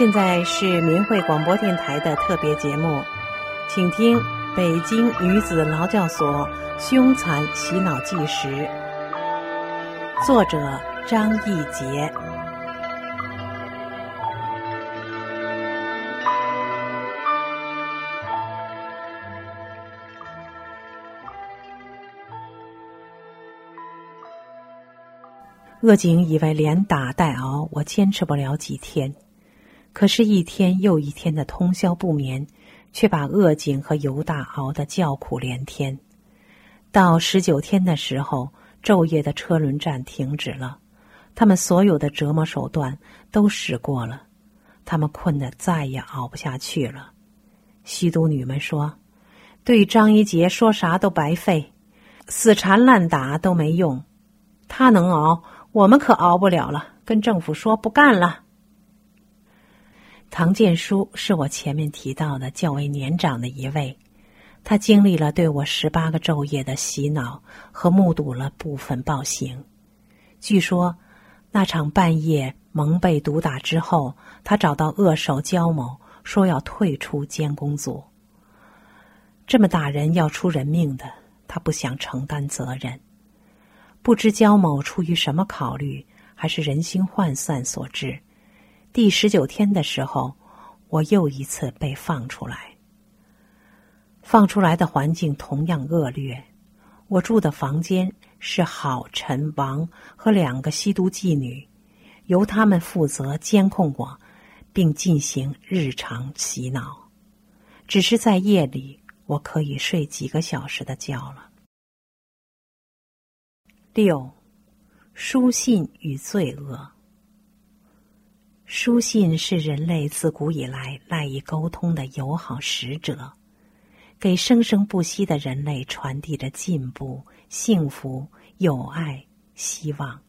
现在是明慧广播电台的特别节目，请听《北京女子劳教所凶残洗脑纪实》，作者张义杰。恶警以为连打带熬，我坚持不了几天。可是，一天又一天的通宵不眠，却把恶警和犹大熬得叫苦连天。到十九天的时候，昼夜的车轮战停止了，他们所有的折磨手段都使过了，他们困得再也熬不下去了。吸毒女们说：“对张一杰说啥都白费，死缠烂打都没用，他能熬。”我们可熬不了了，跟政府说不干了。唐建书是我前面提到的较为年长的一位，他经历了对我十八个昼夜的洗脑和目睹了部分暴行。据说那场半夜蒙被毒打之后，他找到恶手焦某，说要退出监工组。这么打人要出人命的，他不想承担责任。不知焦某出于什么考虑，还是人心涣散所致。第十九天的时候，我又一次被放出来。放出来的环境同样恶劣。我住的房间是郝、陈、王和两个吸毒妓女，由他们负责监控我，并进行日常洗脑。只是在夜里，我可以睡几个小时的觉了。六，书信与罪恶。书信是人类自古以来赖以沟通的友好使者，给生生不息的人类传递着进步、幸福、友爱、希望。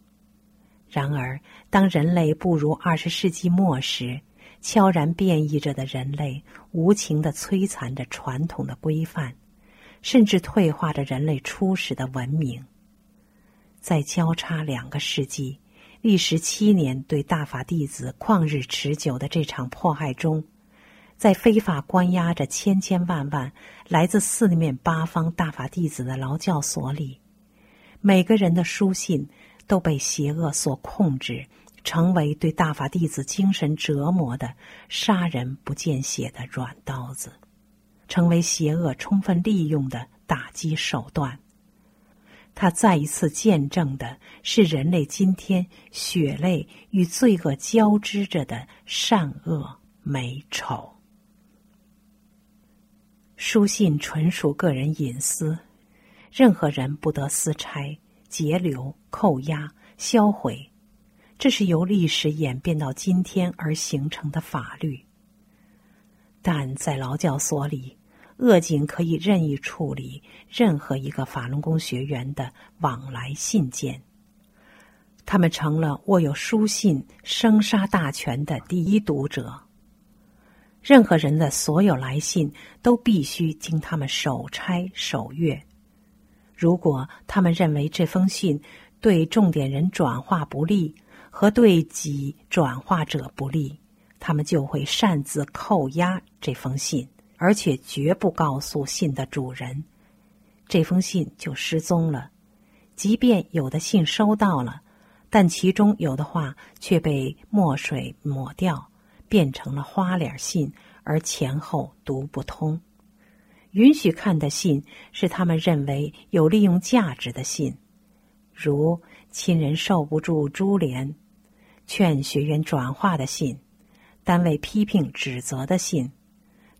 然而，当人类步入二十世纪末时，悄然变异着的人类无情的摧残着传统的规范，甚至退化着人类初始的文明。在交叉两个世纪、历时七年对大法弟子旷日持久的这场迫害中，在非法关押着千千万万来自四面八方大法弟子的劳教所里，每个人的书信都被邪恶所控制，成为对大法弟子精神折磨的杀人不见血的软刀子，成为邪恶充分利用的打击手段。他再一次见证的是人类今天血泪与罪恶交织着的善恶美丑。书信纯属个人隐私，任何人不得私拆、截留、扣押、销毁。这是由历史演变到今天而形成的法律。但在劳教所里。恶警可以任意处理任何一个法轮功学员的往来信件，他们成了握有书信生杀大权的第一读者。任何人的所有来信都必须经他们手拆手阅。如果他们认为这封信对重点人转化不利和对己转化者不利，他们就会擅自扣押这封信。而且绝不告诉信的主人，这封信就失踪了。即便有的信收到了，但其中有的话却被墨水抹掉，变成了花脸信，而前后读不通。允许看的信是他们认为有利用价值的信，如亲人受不住株连、劝学员转化的信，单位批评指责的信。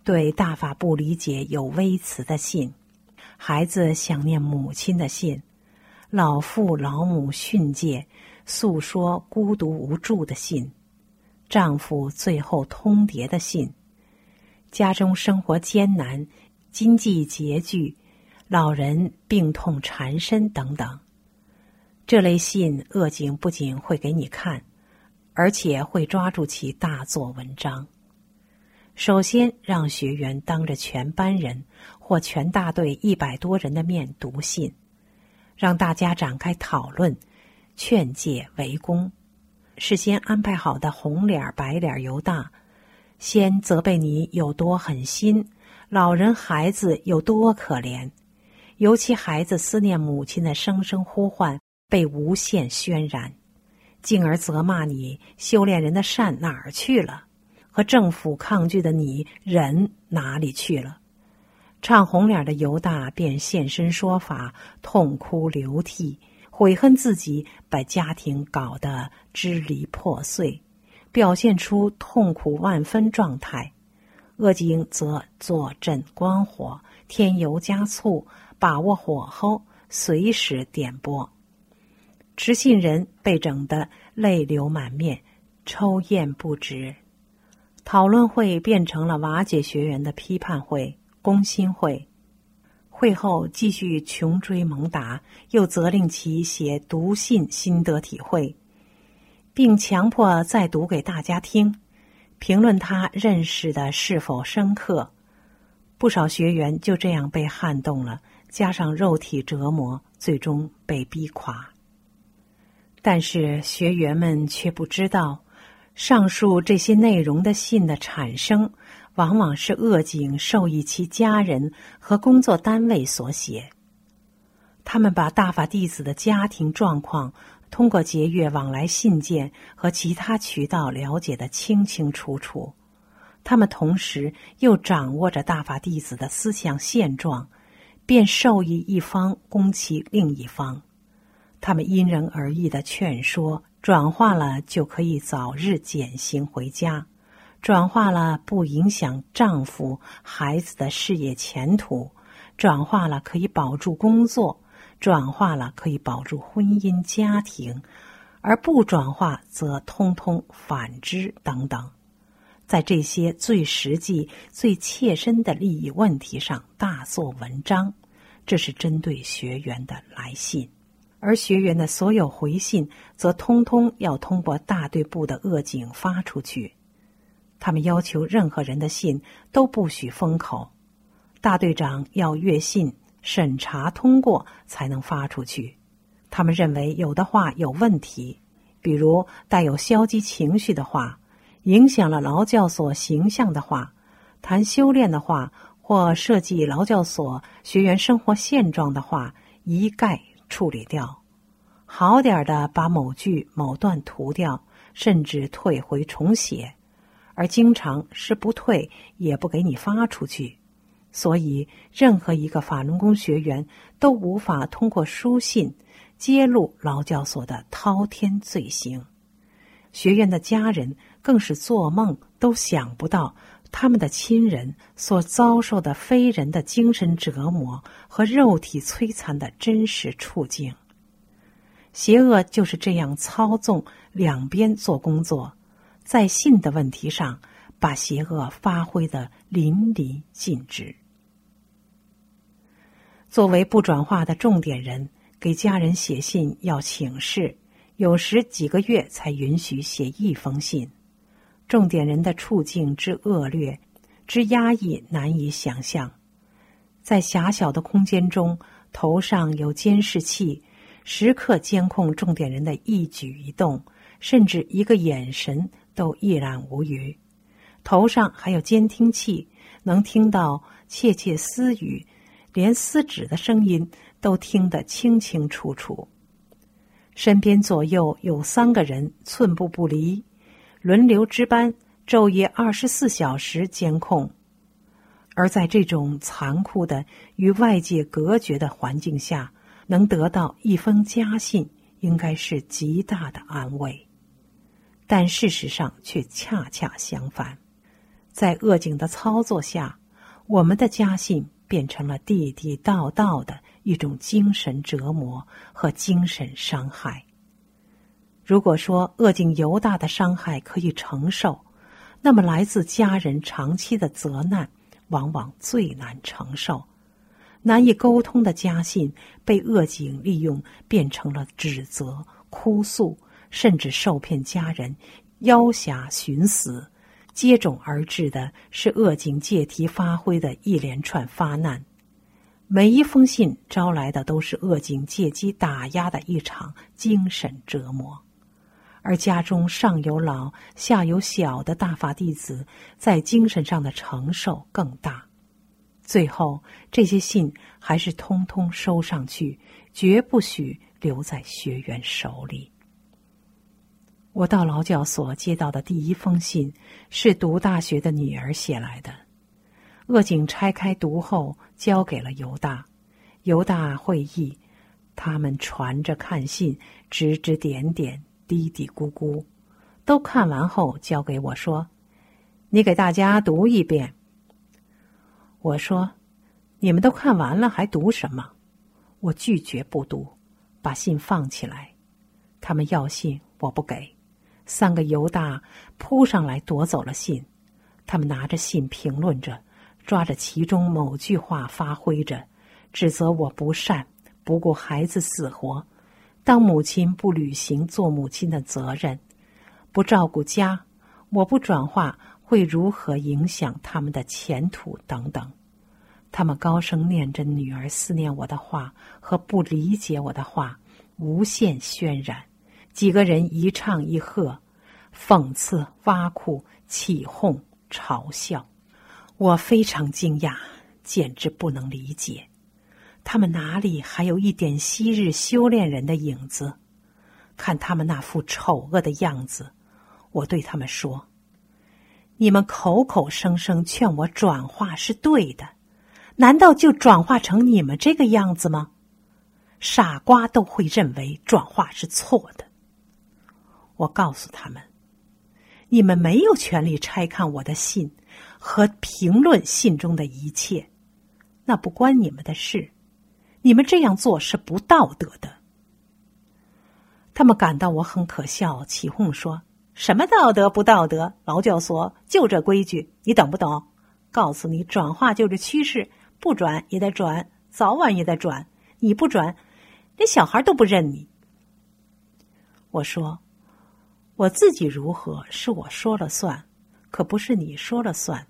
对大法不理解有微词的信，孩子想念母亲的信，老父老母训诫诉说孤独无助的信，丈夫最后通牒的信，家中生活艰难，经济拮据，老人病痛缠身等等，这类信恶警不仅会给你看，而且会抓住其大做文章。首先，让学员当着全班人或全大队一百多人的面读信，让大家展开讨论、劝诫、围攻。事先安排好的红脸、白脸犹大先责备你有多狠心，老人孩子有多可怜，尤其孩子思念母亲的声声呼唤被无限渲染，进而责骂你修炼人的善哪儿去了，和政府抗拒的你人哪里去了？唱红脸的犹大便现身说法，痛哭流涕，悔恨自己把家庭搞得支离破碎。表现出痛苦万分状态，恶警则坐镇关火，添油加醋，把握火候，随时点拨。持信人被整得泪流满面，抽咽不止。讨论会变成了瓦解学员的批判会、攻心会。会后继续穷追猛打，又责令其写读信心得体会。并强迫再读给大家听，评论他认识的是否深刻。不少学员就这样被撼动了，加上肉体折磨，最终被逼垮。但是学员们却不知道，上述这些内容的信的产生，往往是恶警授意其家人和工作单位所写。他们把大法弟子的家庭状况。通过节约往来信件和其他渠道了解的清清楚楚，他们同时又掌握着大法弟子的思想现状，便授意一方攻其另一方。他们因人而异的劝说，转化了就可以早日减刑回家，转化了不影响丈夫孩子的事业前途，转化了可以保住工作。转化了可以保住婚姻家庭，而不转化则通通反之等等，在这些最实际、最切身的利益问题上大做文章，这是针对学员的来信，而学员的所有回信则通通要通过大队部的恶警发出去。他们要求任何人的信都不许封口，大队长要阅信。审查通过才能发出去。他们认为有的话有问题，比如带有消极情绪的话，影响了劳教所形象的话，谈修炼的话，或涉及劳教所学员生活现状的话，一概处理掉。好点的，把某句某段涂掉，甚至退回重写；而经常是不退，也不给你发出去。所以，任何一个法轮功学员都无法通过书信揭露劳教所的滔天罪行。学员的家人更是做梦都想不到，他们的亲人所遭受的非人的精神折磨和肉体摧残的真实处境。邪恶就是这样操纵两边做工作，在信的问题上，把邪恶发挥的淋漓尽致。作为不转化的重点人，给家人写信要请示，有时几个月才允许写一封信。重点人的处境之恶劣、之压抑，难以想象。在狭小的空间中，头上有监视器，时刻监控重点人的一举一动，甚至一个眼神都一览无余。头上还有监听器，能听到窃窃私语。连撕纸的声音都听得清清楚楚。身边左右有三个人寸步不离，轮流值班，昼夜二十四小时监控。而在这种残酷的与外界隔绝的环境下，能得到一封家信，应该是极大的安慰。但事实上却恰恰相反，在恶警的操作下，我们的家信。变成了地地道道的一种精神折磨和精神伤害。如果说恶境犹大的伤害可以承受，那么来自家人长期的责难往往最难承受。难以沟通的家信被恶警利用，变成了指责、哭诉，甚至受骗家人要挟寻死。接踵而至的是恶警借题发挥的一连串发难，每一封信招来的都是恶警借机打压的一场精神折磨，而家中上有老下有小的大法弟子，在精神上的承受更大。最后，这些信还是通通收上去，绝不许留在学员手里。我到劳教所接到的第一封信，是读大学的女儿写来的。恶警拆开读后，交给了犹大。犹大会意，他们传着看信，指指点点。嘀嘀咕咕，都看完后交给我说：“你给大家读一遍。”我说：“你们都看完了，还读什么？”我拒绝不读，把信放起来。他们要信，我不给。三个犹大扑上来夺走了信，他们拿着信评论着，抓着其中某句话发挥着，指责我不善，不顾孩子死活。当母亲不履行做母亲的责任，不照顾家，我不转化会如何影响他们的前途等等。他们高声念着女儿思念我的话和不理解我的话，无限渲染。几个人一唱一和，讽刺、挖苦、起哄、嘲笑。我非常惊讶，简直不能理解。他们哪里还有一点昔日修炼人的影子？看他们那副丑恶的样子，我对他们说：“你们口口声声劝我转化是对的，难道就转化成你们这个样子吗？傻瓜都会认为转化是错的。”我告诉他们：“你们没有权利拆看我的信和评论信中的一切，那不关你们的事。”你们这样做是不道德的。他们感到我很可笑，起哄说：“什么道德不道德？劳教所就这规矩，你懂不懂？告诉你，转化就是趋势，不转也得转，早晚也得转。你不转，连小孩都不认你。”我说：“我自己如何是我说了算，可不是你说了算。”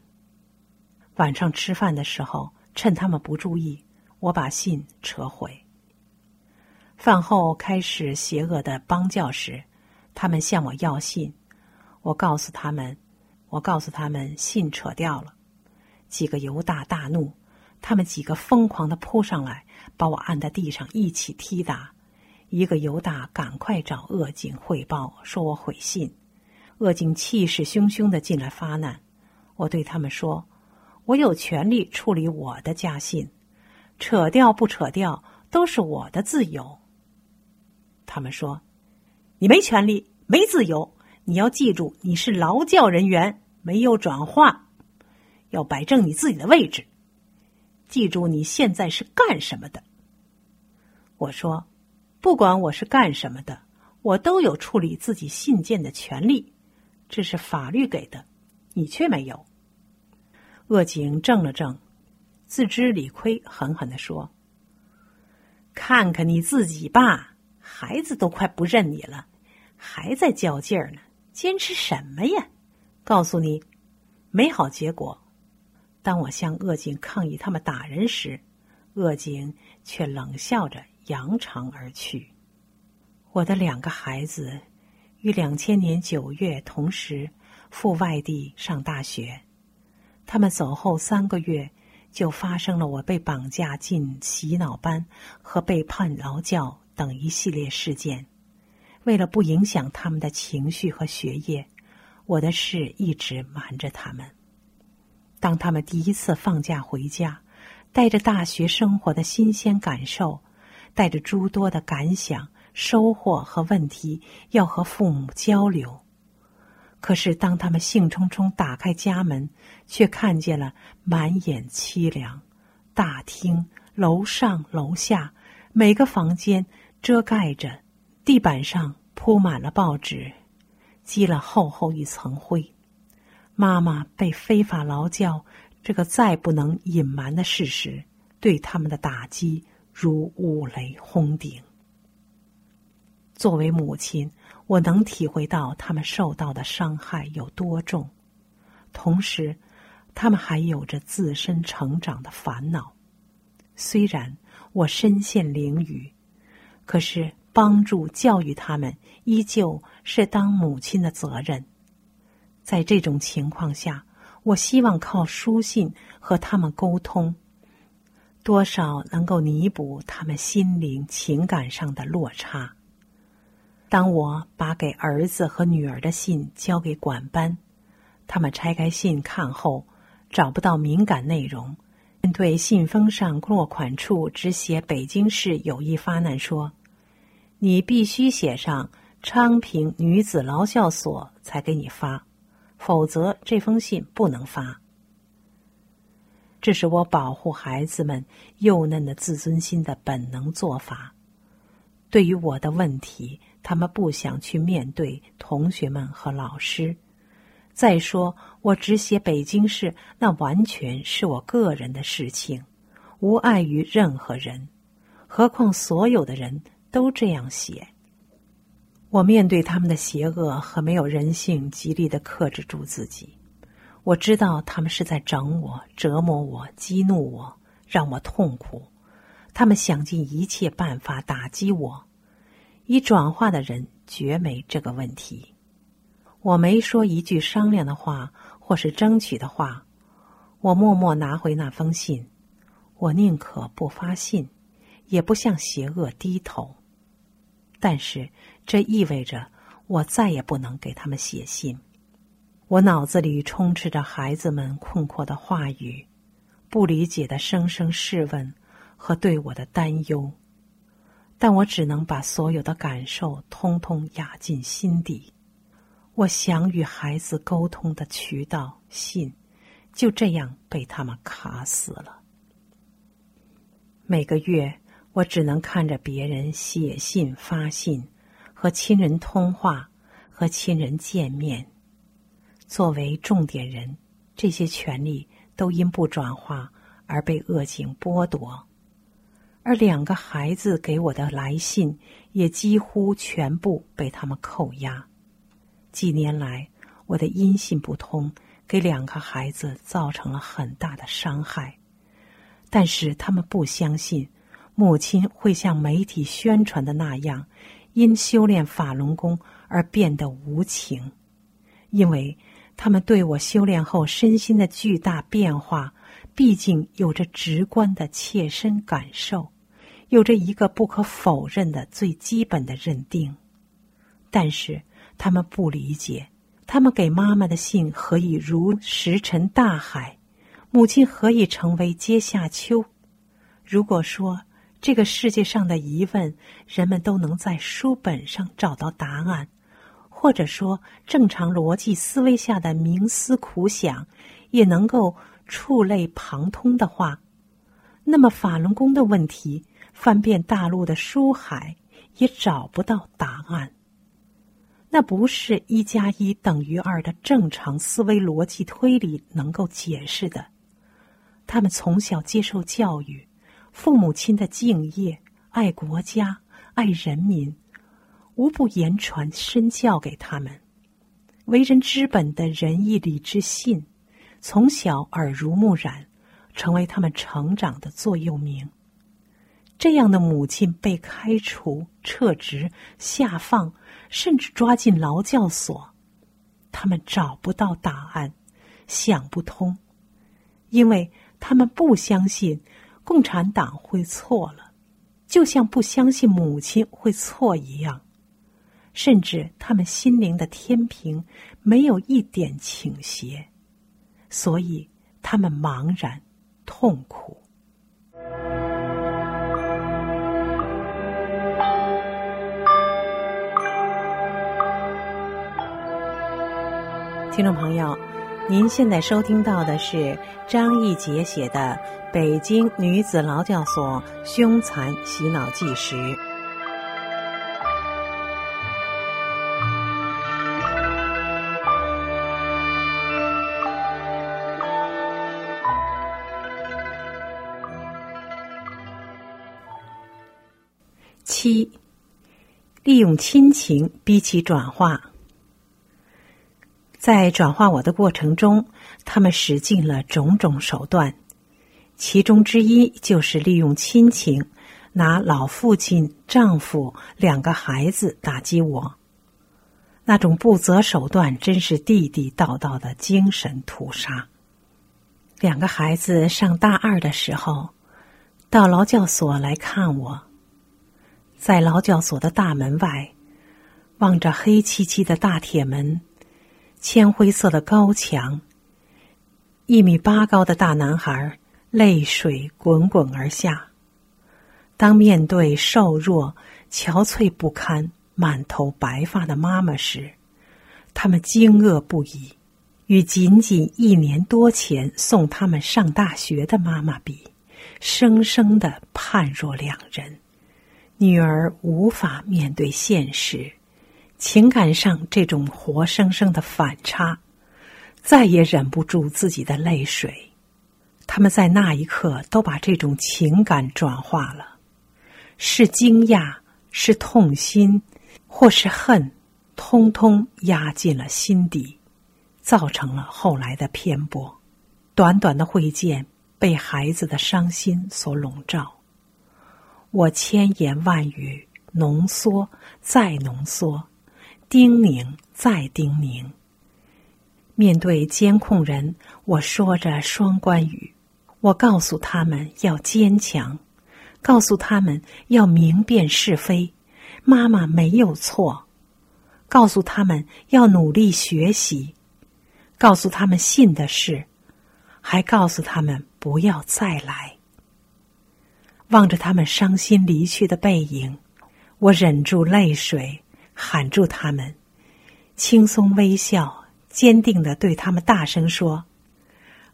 晚上吃饭的时候，趁他们不注意。我把信撤回。饭后开始邪恶的帮教时，他们向我要信，我告诉他们，我告诉他们信扯掉了。几个犹大大怒，他们几个疯狂的扑上来，把我按在地上一起踢打。一个犹大赶快找恶警汇报，说我毁信。恶警气势汹汹的进来发难，我对他们说，我有权利处理我的家信。扯掉不扯掉都是我的自由。他们说：“你没权利，没自由。你要记住，你是劳教人员，没有转化，要摆正你自己的位置。记住，你现在是干什么的？”我说：“不管我是干什么的，我都有处理自己信件的权利，这是法律给的，你却没有。”恶警怔了怔。自知理亏，狠狠的说：“看看你自己吧，孩子都快不认你了，还在较劲儿呢，坚持什么呀？告诉你，没好结果。当我向恶警抗议他们打人时，恶警却冷笑着扬长而去。我的两个孩子于两千年九月同时赴外地上大学，他们走后三个月。”就发生了我被绑架进洗脑班和被判劳教等一系列事件。为了不影响他们的情绪和学业，我的事一直瞒着他们。当他们第一次放假回家，带着大学生活的新鲜感受，带着诸多的感想、收获和问题，要和父母交流。可是，当他们兴冲冲打开家门，却看见了满眼凄凉。大厅、楼上、楼下，每个房间遮盖着，地板上铺满了报纸，积了厚厚一层灰。妈妈被非法劳教，这个再不能隐瞒的事实，对他们的打击如五雷轰顶。作为母亲。我能体会到他们受到的伤害有多重，同时，他们还有着自身成长的烦恼。虽然我身陷囹圄，可是帮助、教育他们，依旧是当母亲的责任。在这种情况下，我希望靠书信和他们沟通，多少能够弥补他们心灵、情感上的落差。当我把给儿子和女儿的信交给管班，他们拆开信看后，找不到敏感内容。面对信封上落款处只写北京市有意发难，说：“你必须写上昌平女子劳教所才给你发，否则这封信不能发。”这是我保护孩子们幼嫩的自尊心的本能做法。对于我的问题，他们不想去面对同学们和老师。再说，我只写北京市，那完全是我个人的事情，无碍于任何人。何况所有的人都这样写。我面对他们的邪恶和没有人性，极力的克制住自己。我知道他们是在整我、折磨我、激怒我，让我痛苦。他们想尽一切办法打击我。已转化的人绝没这个问题。我没说一句商量的话，或是争取的话。我默默拿回那封信。我宁可不发信，也不向邪恶低头。但是这意味着我再也不能给他们写信。我脑子里充斥着孩子们困惑的话语，不理解的声声试问和对我的担忧。但我只能把所有的感受通通压进心底。我想与孩子沟通的渠道信，就这样被他们卡死了。每个月，我只能看着别人写信、发信，和亲人通话，和亲人见面。作为重点人，这些权利都因不转化而被恶警剥夺，而两个孩子给我的来信，也几乎全部被他们扣押。几年来，我的音信不通，给两个孩子造成了很大的伤害。但是他们不相信母亲会像媒体宣传的那样，因修炼法轮功而变得无情。因为他们对我修炼后身心的巨大变化，毕竟有着直观的切身感受，有着一个不可否认的最基本的认定。但是。他们不理解，他们给妈妈的信何以如石沉大海？母亲何以成为阶下囚？如果说这个世界上的疑问，人们都能在书本上找到答案，或者说正常逻辑思维下的冥思苦想也能够触类旁通的话，那么法轮功的问题，翻遍大陆的书海也找不到答案。那不是一加一等于二的正常思维逻辑推理能够解释的。他们从小接受教育，父母亲的敬业、爱国家、爱人民，无不言传身教给他们。为人之本的仁义礼智信，从小耳濡目染，成为他们成长的座右铭。这样的母亲被开除、撤职、下放。甚至抓进劳教所，他们找不到答案，想不通，因为他们不相信共产党会错了，就像不相信母亲会错一样，甚至他们心灵的天平没有一点倾斜，所以他们茫然痛苦。听众朋友，您现在收听到的是张义杰写的《北京女子劳教所凶残洗脑纪实》七，利用亲情逼其转化。在转化我的过程中，他们使尽了种种手段，其中之一就是利用亲情拿老父亲、丈夫、两个孩子打击我。那种不择手段，真是地地道道的精神屠杀。两个孩子上大二的时候，到劳教所来看我。在劳教所的大门外，望着黑漆漆的大铁门、铅灰色的高墙，一米八高的大男孩泪水滚滚而下。当面对瘦弱、憔悴不堪、满头白发的妈妈时，他们惊愕不已。与仅仅一年多前送他们上大学的妈妈比，生生的判若两人。女儿无法面对现实，情感上这种活生生的反差，再也忍不住自己的泪水。他们在那一刻都把这种情感转化了，是惊讶，是痛心，或是恨，通通压进了心底。造成了后来的偏颇。短短的会见被孩子的伤心所笼罩。我千言万语浓缩再浓缩，叮咛再叮咛。面对监控人，我说着双关语。我告诉他们要坚强，告诉他们要明辨是非，妈妈没有错。告诉他们要努力学习。告诉他们信的事，还告诉他们不要再来。望着他们伤心离去的背影，我忍住泪水，喊住他们，轻松微笑，坚定的对他们大声说：“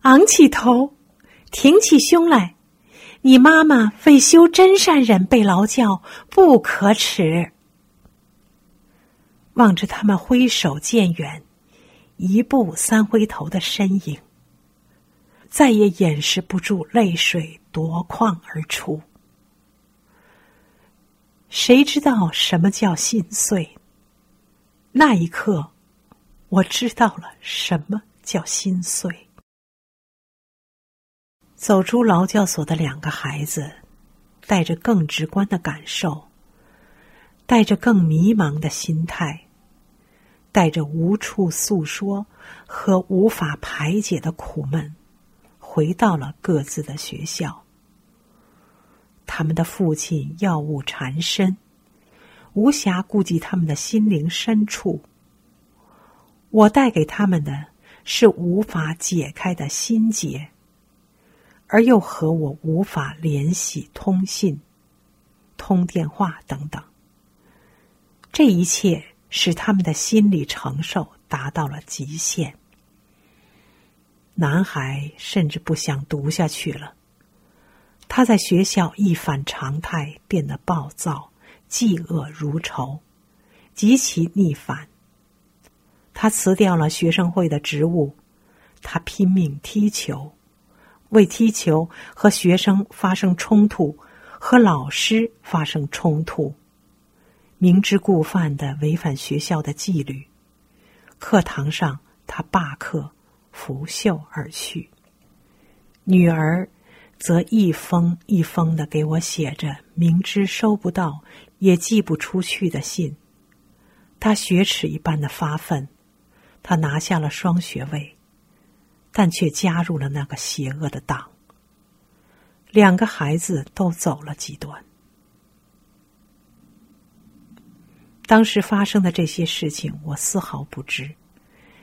昂起头，挺起胸来，你妈妈为修真善忍被劳教，不可耻。”望着他们挥手渐远。一步三回头的身影，再也掩饰不住泪水夺眶而出。谁知道什么叫心碎？那一刻，我知道了什么叫心碎。走出劳教所的两个孩子，带着更直观的感受，带着更迷茫的心态。带着无处诉说和无法排解的苦闷，回到了各自的学校。他们的父亲药物缠身，无暇顾及他们的心灵深处。我带给他们的是无法解开的心结，而又和我无法联系、通信、通电话等等。这一切。使他们的心理承受达到了极限。男孩甚至不想读下去了。他在学校一反常态，变得暴躁、嫉恶如仇，极其逆反。他辞掉了学生会的职务，他拼命踢球，为踢球和学生发生冲突，和老师发生冲突。明知故犯的违反学校的纪律，课堂上他罢课，拂袖而去。女儿则一封一封的给我写着明知收不到也寄不出去的信。他雪耻一般的发愤，他拿下了双学位，但却加入了那个邪恶的党。两个孩子都走了极端。当时发生的这些事情，我丝毫不知，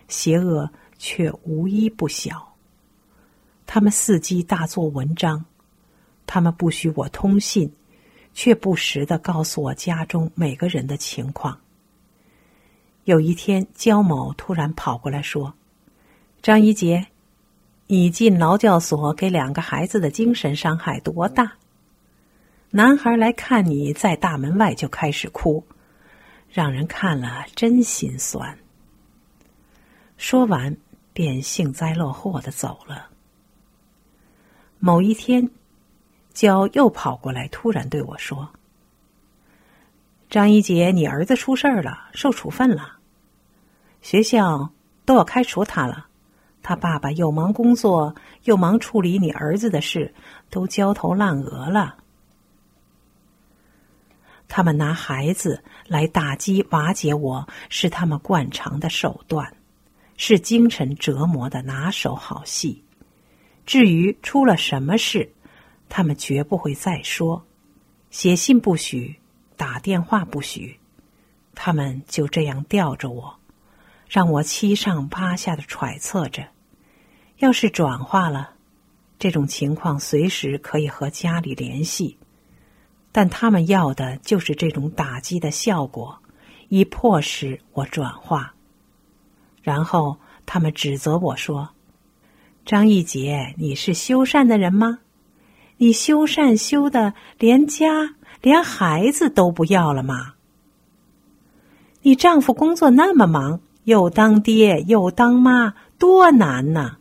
邪恶却无一不晓。他们伺机大做文章，他们不许我通信，却不时的告诉我家中每个人的情况。有一天，焦某突然跑过来说：“张一杰，你进劳教所给两个孩子的精神伤害多大？男孩来看你在大门外就开始哭。”让人看了真心酸。说完，便幸灾乐祸的走了。某一天，娇又跑过来，突然对我说：“张一杰，你儿子出事儿了，受处分了，学校都要开除他了。他爸爸又忙工作，又忙处理你儿子的事，都焦头烂额了。”他们拿孩子来打击瓦解我，是他们惯常的手段，是精神折磨的拿手好戏。至于出了什么事，他们绝不会再说。写信不许，打电话不许，他们就这样吊着我，让我七上八下的揣测着。要是转化了，这种情况随时可以和家里联系。但他们要的就是这种打击的效果，以迫使我转化。然后他们指责我说：“张义杰，你是修善的人吗？你修善修的连家连孩子都不要了吗？你丈夫工作那么忙，又当爹又当妈，多难呐！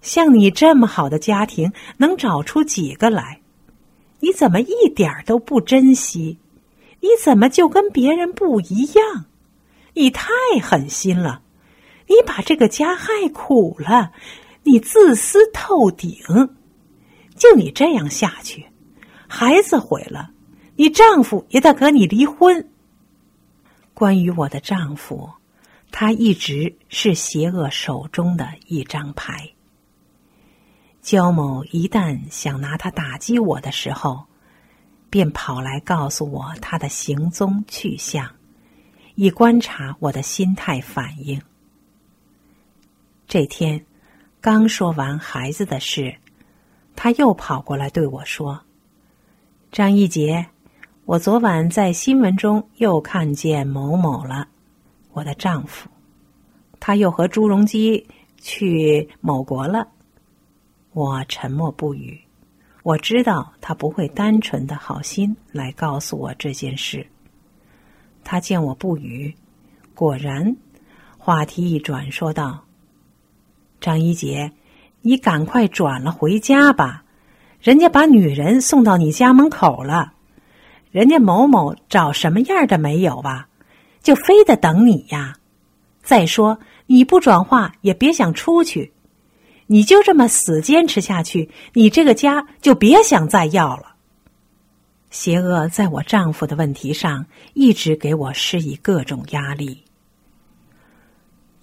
像你这么好的家庭，能找出几个来？”你怎么一点都不珍惜？你怎么就跟别人不一样？你太狠心了！你把这个家害苦了，你自私透顶！就你这样下去，孩子毁了，你丈夫也得和你离婚。关于我的丈夫，他一直是邪恶手中的一张牌。焦某一旦想拿他打击我的时候，便跑来告诉我他的行踪去向，以观察我的心态反应。这天刚说完孩子的事，他又跑过来对我说：“张一杰，我昨晚在新闻中又看见某某了，我的丈夫，他又和朱镕基去某国了。”我沉默不语，我知道他不会单纯的好心来告诉我这件事。他见我不语，果然，话题一转，说道：“张一杰，你赶快转了回家吧，人家把女人送到你家门口了，人家某某找什么样的没有啊，就非得等你呀。再说你不转化，也别想出去。”你就这么死坚持下去，你这个家就别想再要了。邪恶在我丈夫的问题上一直给我施以各种压力。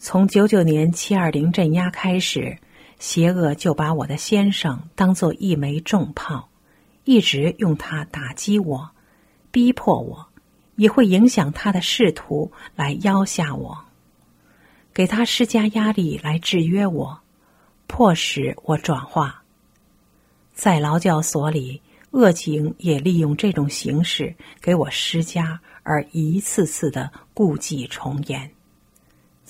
从九九年七二零镇压开始，邪恶就把我的先生当做一枚重炮，一直用它打击我，逼迫我，也会影响他的仕途来要挟我，给他施加压力来制约我。迫使我转化，在劳教所里，恶警也利用这种形式给我施加，而一次次的故伎重演，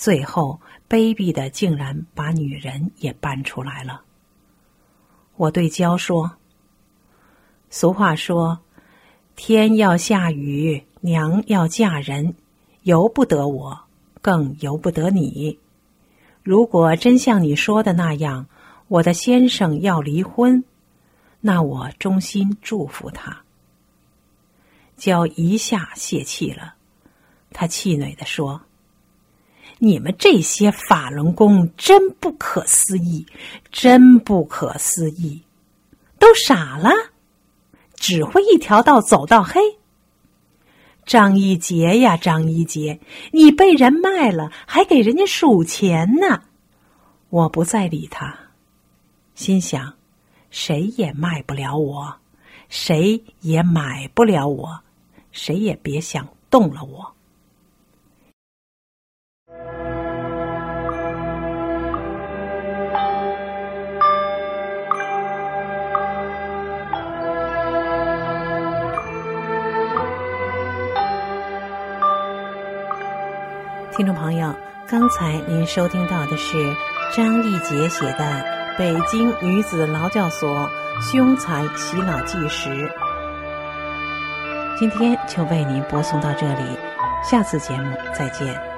最后卑鄙的竟然把女人也搬出来了。我对娇说：“俗话说，天要下雨，娘要嫁人，由不得我，更由不得你。”如果真像你说的那样，我的先生要离婚，那我衷心祝福他。娇一下泄气了，他气馁的说：“你们这些法轮功真不可思议，真不可思议，都傻了，只会一条道走到黑。”张一杰呀，张一杰，你被人卖了，还给人家数钱呢！我不再理他，心想：谁也卖不了我，谁也买不了我，谁也别想动了我。听众朋友，刚才您收听到的是张义杰写的《北京女子劳教所凶残洗脑纪实》，今天就为您播送到这里，下次节目再见。